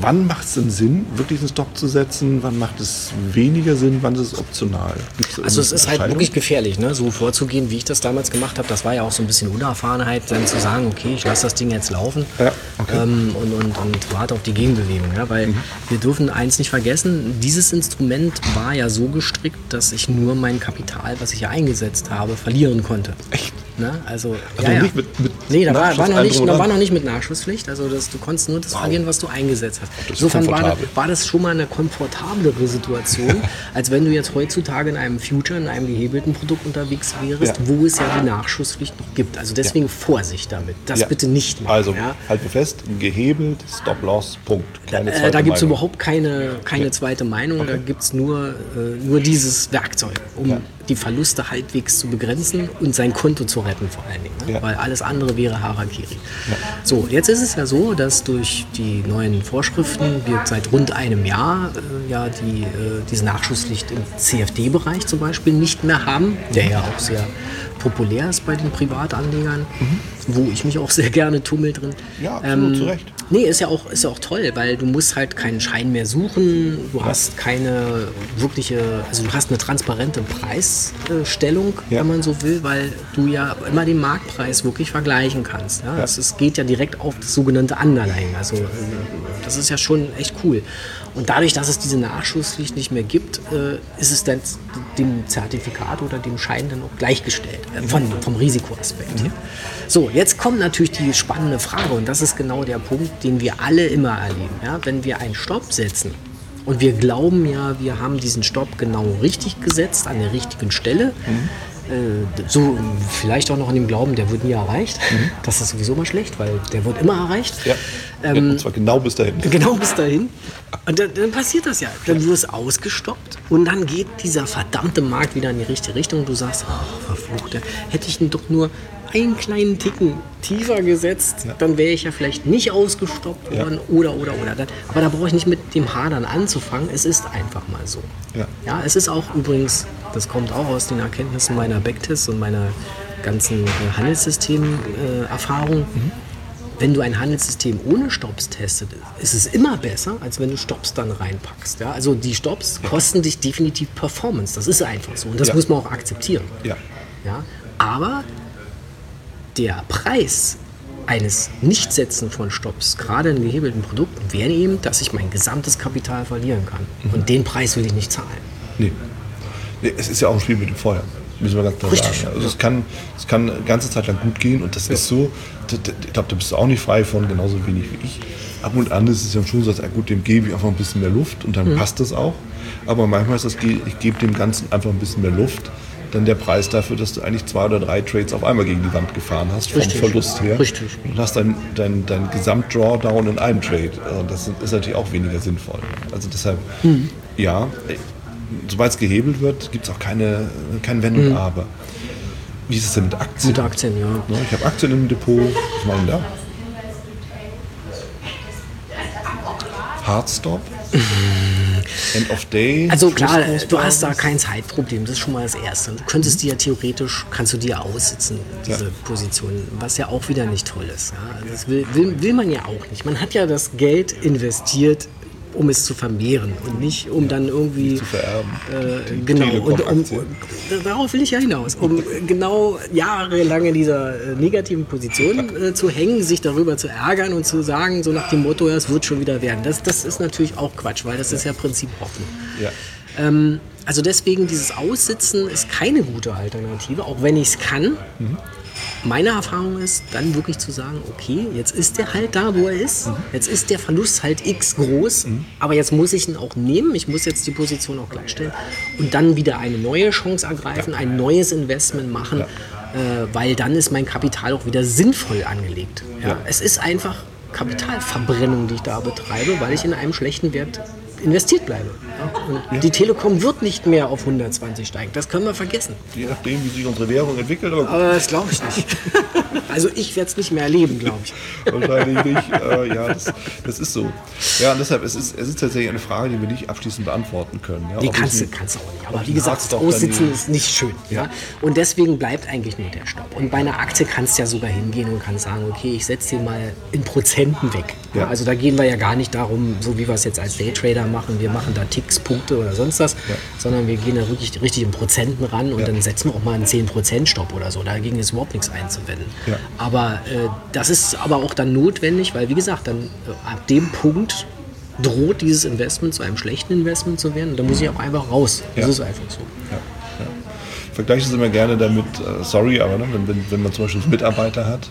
wann macht es denn Sinn, wirklich einen Stop zu setzen? Wann macht es weniger Sinn? Wann ist es optional? also es ist halt wirklich gefährlich, ne? so vorzugehen, wie ich das damals gemacht habe. Das war ja auch so ein bisschen Unerfahrenheit, dann zu sagen, okay, ich lasse das Ding jetzt laufen ja, okay. ähm, und, und, und warte auf die Gegenbewegung. Ja? Weil mhm. wir dürfen eins nicht vergessen, dieses Instrument war ja so gestrickt, dass ich nur mein Kapital, was ich ja eingesetzt habe, verlieren konnte. Echt? Ne? Also, also ja, nicht mit, mit nee, da war, war, noch nicht, da war noch nicht mit Nachschusspflicht. Also das, du konntest nur das wow. verlieren, was du eingesetzt hast. Insofern war das, war das schon mal eine komfortablere Situation, als wenn du jetzt heutzutage in einem Future, in einem gehebelten Produkt unterwegs wärst, ja. wo es ja die Nachschusspflicht noch gibt. Also deswegen ja. Vorsicht damit. Das bitte nicht mehr. Also halten wir fest, gehebelt, Stop-Loss, Punkt. Keine äh, da gibt es überhaupt keine, keine zweite Meinung. Okay. Da gibt es nur, äh, nur dieses Werkzeug, um die Verluste halbwegs zu begrenzen und sein Konto zu retten vor allen Dingen. Ne? Ja. Weil alles andere wäre Harakiri. Ja. So, jetzt ist es ja so, dass durch die neuen Vorschriften wir seit rund einem Jahr äh, ja die, äh, diese Nachschusslicht im CFD-Bereich zum Beispiel nicht mehr haben, der ja auch sehr populär ist bei den Privatanlegern, mhm. wo ich mich auch sehr gerne tummel drin. Ja, absolut, ähm, zu Recht. Nee, ist ja, auch, ist ja auch toll, weil du musst halt keinen Schein mehr suchen, du ja. hast keine wirkliche, also du hast eine transparente Preisstellung, ja. wenn man so will, weil du ja immer den Marktpreis wirklich vergleichen kannst. Ja? ja. Es, geht ja direkt auf das sogenannte Underlying, also äh, das ist ja schon echt cool. Und dadurch, dass es diese Nachschusspflicht nicht mehr gibt, äh, ist es dann dem Zertifikat oder dem Schein dann auch gleichgestellt, von, vom Risikoaspekt her. So, jetzt kommt natürlich die spannende Frage und das ist genau der Punkt, den wir alle immer erleben. Ja? Wenn wir einen Stopp setzen und wir glauben ja, wir haben diesen Stopp genau richtig gesetzt, an der richtigen Stelle, mhm so vielleicht auch noch an dem Glauben, der wird nie erreicht. Mhm. Das ist sowieso mal schlecht, weil der wird immer erreicht. Ja. Ähm, und zwar genau bis dahin. Genau bis dahin. Und dann, dann passiert das ja. Dann wirst du ausgestoppt und dann geht dieser verdammte Markt wieder in die richtige Richtung und du sagst, ach, verflucht, hätte ich ihn doch nur einen kleinen Ticken tiefer gesetzt, ja. dann wäre ich ja vielleicht nicht ausgestoppt worden ja. oder, oder, oder. Aber da brauche ich nicht mit dem Hadern anzufangen. Es ist einfach mal so. Ja, ja es ist auch übrigens das kommt auch aus den Erkenntnissen meiner Backtests und meiner ganzen äh, Handelssystem-Erfahrung. Äh, mhm. Wenn du ein Handelssystem ohne Stops testet, ist es immer besser, als wenn du Stops dann reinpackst. Ja? Also die Stops kosten dich definitiv Performance. Das ist einfach so. Und das ja. muss man auch akzeptieren. Ja. Ja? Aber der Preis eines Nichtsetzen von Stops, gerade in gehebelten Produkten, wäre eben, dass ich mein gesamtes Kapital verlieren kann. Mhm. Und den Preis will ich nicht zahlen. Nee es ist ja auch ein Spiel mit dem Feuer, müssen wir ganz klar Richtig, sagen. Also es kann, es kann eine ganze Zeit lang gut gehen und das ja. ist so, ich glaube, da bist du auch nicht frei von, genauso wenig wie ich. Ab und an ist es ja schon so, dass, gut, dem gebe ich einfach ein bisschen mehr Luft und dann mhm. passt das auch. Aber manchmal ist das, ich gebe dem Ganzen einfach ein bisschen mehr Luft dann der Preis dafür, dass du eigentlich zwei oder drei Trades auf einmal gegen die Wand gefahren hast, vom Richtig. Verlust her. Richtig. Und hast dein, dein, dein Gesamt-Drawdown in einem Trade. Das ist natürlich auch weniger sinnvoll. Also deshalb, mhm. ja, sobald es gehebelt wird, gibt es auch keine, kein Wenn und mhm. Aber. Wie ist es denn mit Aktien? Mit Aktien, ja. ich habe Aktien im Depot. Was machen da? Hardstop? End of Day? Also klar, du hast da kein Zeitproblem, das ist schon mal das Erste. Du könntest dir theoretisch, kannst du dir aussitzen, diese ja. Position, was ja auch wieder nicht toll ist. Ja. Das will, will, will man ja auch nicht. Man hat ja das Geld investiert um es zu vermehren und nicht um dann irgendwie zu vererben. Äh, genau, und um, darauf will ich ja hinaus, um genau jahrelang in dieser äh, negativen Position äh, zu hängen, sich darüber zu ärgern und zu sagen, so nach dem Motto, ja, es wird schon wieder werden. Das, das ist natürlich auch Quatsch, weil das ja. ist ja Prinzip Hoffen. Ja. Ähm, also deswegen dieses Aussitzen ist keine gute Alternative, auch wenn ich es kann. Mhm meine Erfahrung ist, dann wirklich zu sagen, okay, jetzt ist der halt da, wo er ist. Mhm. Jetzt ist der Verlust halt x groß, mhm. aber jetzt muss ich ihn auch nehmen. Ich muss jetzt die Position auch gleichstellen und dann wieder eine neue Chance ergreifen, ein neues Investment machen, ja. äh, weil dann ist mein Kapital auch wieder sinnvoll angelegt. Ja. ja. Es ist einfach Kapitalverbrennung, die ich da betreibe, weil ich in einem schlechten Wert investiert bleibe. Ja? Und Ja. die Telekom wird nicht mehr auf 120 steigen. Das können wir vergessen. Je nachdem, wie sich unsere Währung entwickelt, aber Aber das glaube ich nicht. also ich werde es nicht mehr erleben, glaube ich. wahrscheinlich nicht. Äh, ja, das, das ist so. Ja, und deshalb, es ist, es ist tatsächlich eine Frage, die wir nicht abschließend beantworten können. Ja, Die kannst du, kannst du auch nicht. Aber wie gesagt, Aussitzen ist nicht schön. Ja. Und deswegen bleibt eigentlich nur der Stopp. Und bei einer Aktie kannst du ja sogar hingehen und kannst sagen, okay, ich setze den mal in Prozenten weg. Ja. Also da gehen wir ja gar nicht darum, so wie wir es jetzt als Daytrader machen, wir machen da Ticks, Punkte oder sonst was, sondern wir gehen da wirklich richtig in Prozenten ran und Ja. dann setzen wir auch mal einen 10% Stopp oder so. Dagegen ist überhaupt nichts einzuwenden. Ja. Aber äh, das ist aber auch dann notwendig, weil wie gesagt, dann äh, ab dem Punkt droht dieses Investment zu einem schlechten Investment zu werden und da muss ich auch einfach raus. Das Ja. ist einfach so. Ja, ja. Ich vergleiche es immer gerne damit, äh, sorry, aber ne, wenn, wenn, wenn man zum Beispiel einen Mitarbeiter hat,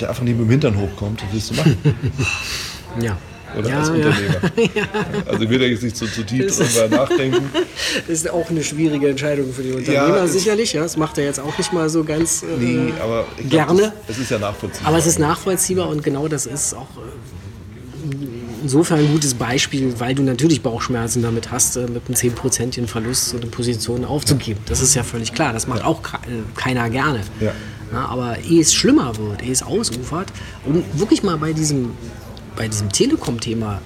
der einfach nicht mit dem Hintern hochkommt, was willst du machen? Ja. Oder ja, als ja. Unternehmer. Also ich will da jetzt nicht zu, zu tief drüber nachdenken. Das ist auch eine schwierige Entscheidung für die Unternehmer, Ja, sicherlich. Ja, das macht er jetzt auch nicht mal so ganz äh, Nee, aber ich glaub, gerne. Das, es ist ja nachvollziehbar. Aber es ist nachvollziehbar und genau das ist auch äh, insofern ein gutes Beispiel, weil du natürlich Bauchschmerzen damit hast, äh, mit einem 10% Verlust so eine Position aufzugeben. Das ist ja völlig klar. Das macht auch ke- keiner gerne. Ja. Ja, aber ehe es schlimmer wird, ehe es ausufert, um wirklich mal bei diesem, bei diesem Telekom-Thema,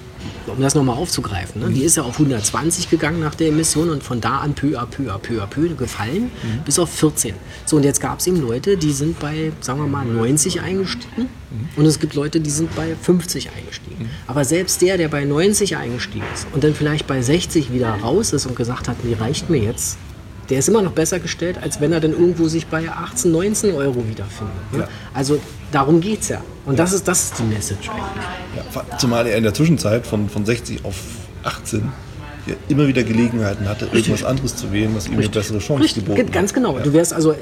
um das nochmal aufzugreifen, ne? die ist ja auf 120 gegangen nach der Emission und von da an peu à peu à peu à peu gefallen bis auf 14. So, und jetzt gab es eben Leute, die sind bei, sagen wir mal, 90 eingestiegen und es gibt Leute, die sind bei 50 eingestiegen. Aber selbst der, der bei 90 eingestiegen ist und dann vielleicht bei 60 wieder raus ist und gesagt hat, nee, reicht mir jetzt, der ist immer noch besser gestellt, als wenn er dann irgendwo sich bei 18, 19 Euro wiederfindet. Ne? Ja. Also darum geht es ja. Und das ist, das ist die Message eigentlich. Ja, zumal er in der Zwischenzeit von, von 60 auf 18 ja immer wieder Gelegenheiten hatte, irgendwas anderes zu wählen, was ihm eine bessere Chance Richtig, geboten ganz hat. genau. Du wärst also äh,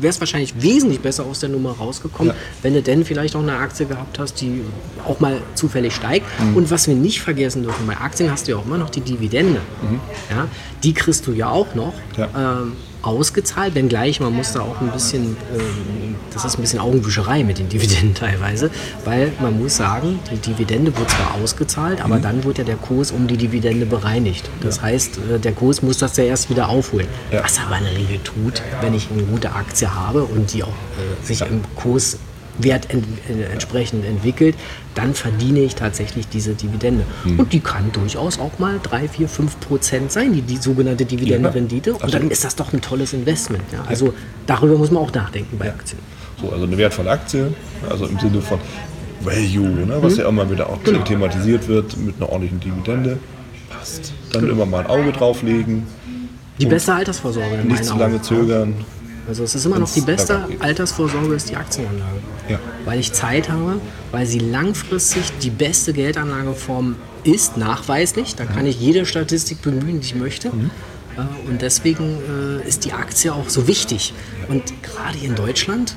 wärst wahrscheinlich wesentlich besser aus der Nummer rausgekommen, Ja. wenn du denn vielleicht auch eine Aktie gehabt hast, die auch mal zufällig steigt. Mhm. Und was wir nicht vergessen dürfen, bei Aktien hast du ja auch immer noch die Dividende. Ja, die kriegst du ja auch noch Mhm. Ja. ähm, ausgezahlt, wenngleich man muss da auch ein bisschen, ähm, das ist ein bisschen Augenwischerei mit den Dividenden teilweise, weil man muss sagen, die Dividende wird zwar ausgezahlt, aber dann wird ja der Kurs um die Dividende bereinigt. Das heißt, äh, der Kurs muss das ja erst wieder aufholen. Ja. Was aber in der Regel tut, wenn ich eine gute Aktie habe und die auch äh, sich im Kurswert ent, äh, entsprechend entwickelt, dann verdiene ich tatsächlich diese Dividende. Hm. Und die kann durchaus auch mal 3, 4, 5 Prozent sein, die, die sogenannte Dividendenrendite. Und dann ist das doch ein tolles Investment. Ja? Also darüber muss man auch nachdenken bei Aktien. So, also eine wertvolle Aktie, also im Sinne von Value, ne, Mhm. was ja immer wieder auch Genau. thematisiert wird mit einer ordentlichen Dividende. Passt. Dann immer mal ein Auge drauflegen, Die beste Altersvorsorge nicht zu lange zögern. Also es ist immer noch die beste. Altersvorsorge ist die Aktienanlage. Ja. Weil ich Zeit habe, weil sie langfristig die beste Geldanlageform ist, nachweislich. Da kann ich jede Statistik bemühen, die ich möchte. Äh, Und deswegen äh, ist die Aktie auch so wichtig. Und gerade hier in Deutschland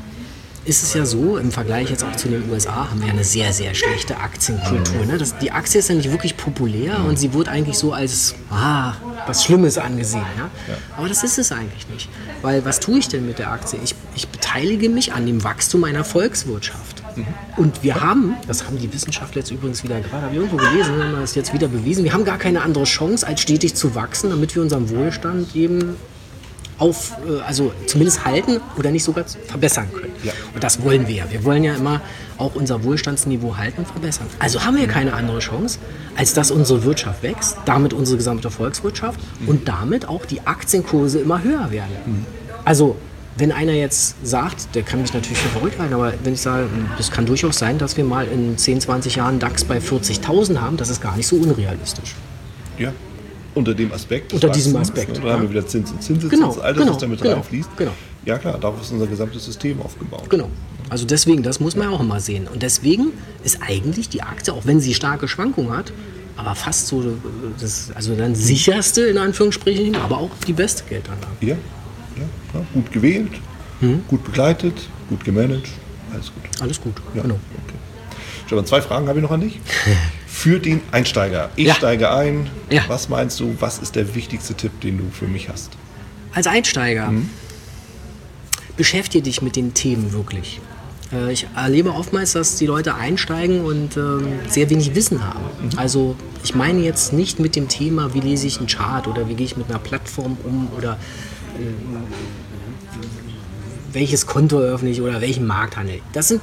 ist es ja so, im Vergleich jetzt auch zu den USA haben wir eine sehr, sehr schlechte Aktienkultur. Ne? Das, die Aktie ist ja nicht wirklich populär und sie wird eigentlich so als ah, was Schlimmes angesehen. Ja? Aber das ist es eigentlich nicht. Weil was tue ich denn mit der Aktie? Ich, ich beteilige mich an dem Wachstum einer Volkswirtschaft. Und wir haben, das haben die Wissenschaftler jetzt übrigens wieder gerade, habe ich irgendwo gelesen, haben das jetzt wieder bewiesen, wir haben gar keine andere Chance, als stetig zu wachsen, damit wir unseren Wohlstand eben auf, äh, also zumindest halten oder nicht sogar verbessern können. Ja. Und das wollen wir ja. Wir wollen ja immer auch unser Wohlstandsniveau halten und verbessern. Also haben wir keine andere Chance, als dass unsere Wirtschaft wächst, damit unsere gesamte Volkswirtschaft und damit auch die Aktienkurse immer höher werden. Also wenn einer jetzt sagt, der kann mich natürlich für verrückt halten, aber wenn ich sage, es kann durchaus sein, dass wir mal in 10, 20 Jahren DAX bei 40.000 haben, das ist gar nicht so unrealistisch. Ja. Unter dem Aspekt. Unter diesem Aspekt, ne, Da haben ja. wir wieder Zins und Zinseszins, Genau, all das, genau, was damit genau, reinfließt. genau. Ja klar, darauf ist unser gesamtes System aufgebaut. Genau. Also deswegen, das muss man auch immer sehen. Und deswegen ist eigentlich die Aktie, auch wenn sie starke Schwankungen hat, aber fast so äh, das, also dann sicherste in Anführungsstrichen, aber auch die beste Geldanlage. Ja, ja, ja gut gewählt, Mhm. gut begleitet, gut gemanagt, alles gut. Alles gut. Ja, Genau. okay. Stefan, zwei Fragen habe ich noch an dich. Für den Einsteiger. Ich Ja. steige ein. Ja. Was meinst du, was ist der wichtigste Tipp, den du für mich hast? Als Einsteiger beschäftige dich mit den Themen wirklich. Äh, ich erlebe oftmals, dass die Leute einsteigen und ähm, sehr wenig Wissen haben. Mhm. Also ich meine jetzt nicht mit dem Thema, wie lese ich einen Chart oder wie gehe ich mit einer Plattform um oder äh, welches Konto eröffne ich oder welchen Markt handle ich. Das sind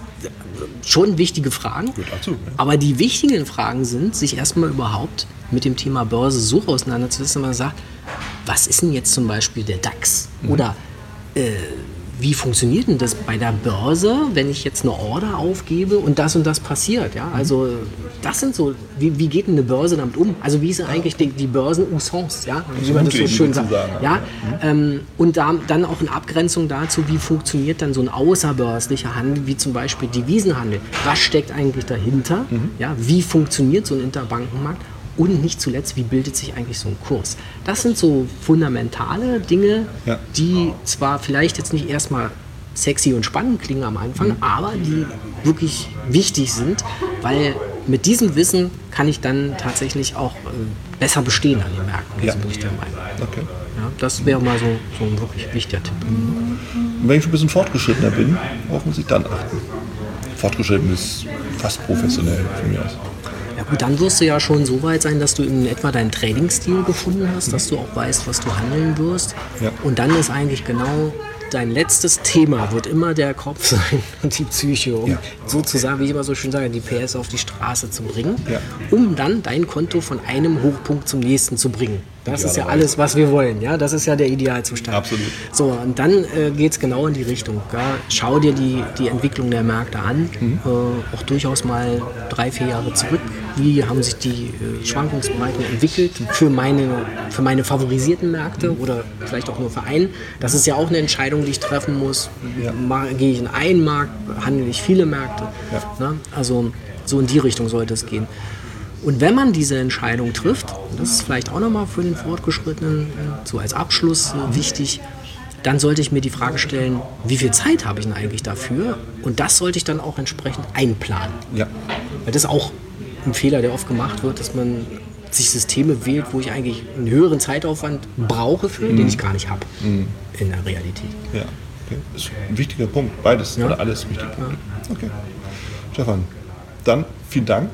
schon wichtige Fragen. Dazu, ja. Aber die wichtigen Fragen sind, sich erstmal überhaupt mit dem Thema Börse so auseinanderzusetzen, dass man sagt, was ist denn jetzt zum Beispiel der DAX? Mhm. Oder äh, wie funktioniert denn das bei der Börse, wenn ich jetzt eine Order aufgebe und das und das passiert? Ja, also das sind so, wie, wie geht denn eine Börse damit um? Also wie ist eigentlich die, die Börsen-Usance, ja, wie man das so schön sagt. Ja, ähm, und da, dann auch in Abgrenzung dazu, wie funktioniert dann so ein außerbörslicher Handel, wie zum Beispiel Devisenhandel? Was steckt eigentlich dahinter? Mhm. Ja, wie funktioniert so ein Interbankenmarkt? Und nicht zuletzt, wie bildet sich eigentlich so ein Kurs? Das sind so fundamentale Dinge, ja. die zwar vielleicht jetzt nicht erstmal sexy und spannend klingen am Anfang, mhm. aber die wirklich wichtig sind, weil mit diesem Wissen kann ich dann tatsächlich auch äh, besser bestehen an den Märkten. Ja. So bin ich der Meinung. Okay. Ja, das wäre mal so, so ein wirklich wichtiger Tipp. Mhm. Wenn ich schon ein bisschen fortgeschrittener bin, worauf muss ich dann achten? Fortgeschritten ist fast professionell von mir aus. Gut, dann wirst du ja schon so weit sein, dass du in etwa deinen Trading-Stil gefunden hast, dass du auch weißt, was du handeln wirst. Ja. Und dann ist eigentlich genau dein letztes Thema wird immer der Kopf sein und die Psyche, um ja. sozusagen, wie ich immer so schön sage, die PS auf die Straße zu bringen, ja. um dann dein Konto von einem Hochpunkt zum nächsten zu bringen. Das ist ja alles, was wir wollen. Ja, das ist ja der Idealzustand. Absolut. So, und dann äh, geht es genau in die Richtung. Ja. Schau dir die, die Entwicklung der Märkte an, mhm. äh, auch durchaus mal drei, vier Jahre zurück. Wie haben sich die äh, Schwankungsbreiten entwickelt für meine, für meine favorisierten Märkte mhm. oder vielleicht auch nur für einen? Das ist ja auch eine Entscheidung, die ich treffen muss. Ja. Gehe ich in einen Markt, handle ich viele Märkte? Ja. Ne? Also so in die Richtung sollte es gehen. Und wenn man diese Entscheidung trifft, das ist vielleicht auch nochmal für den Fortgeschrittenen so als Abschluss äh, wichtig, dann sollte ich mir die Frage stellen, wie viel Zeit habe ich denn eigentlich dafür? Und das sollte ich dann auch entsprechend einplanen. Ja. Weil das ist auch ein Fehler, der oft gemacht wird, dass man sich Systeme wählt, wo ich eigentlich einen höheren Zeitaufwand brauche für, mhm. den ich gar nicht habe mhm. in der Realität. Ja, okay. das ist ein wichtiger Punkt. Beides ja. oder alles wichtig. Ja. Okay. Stefan, dann vielen Dank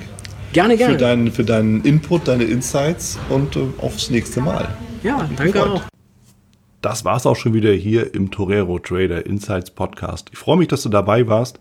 Gerne, gerne. Für deinen, für deinen Input, deine Insights und äh, aufs nächste Mal. Ja, danke auch. Das war's auch schon wieder hier im Torero Trader Insights Podcast. Ich freue mich, dass du dabei warst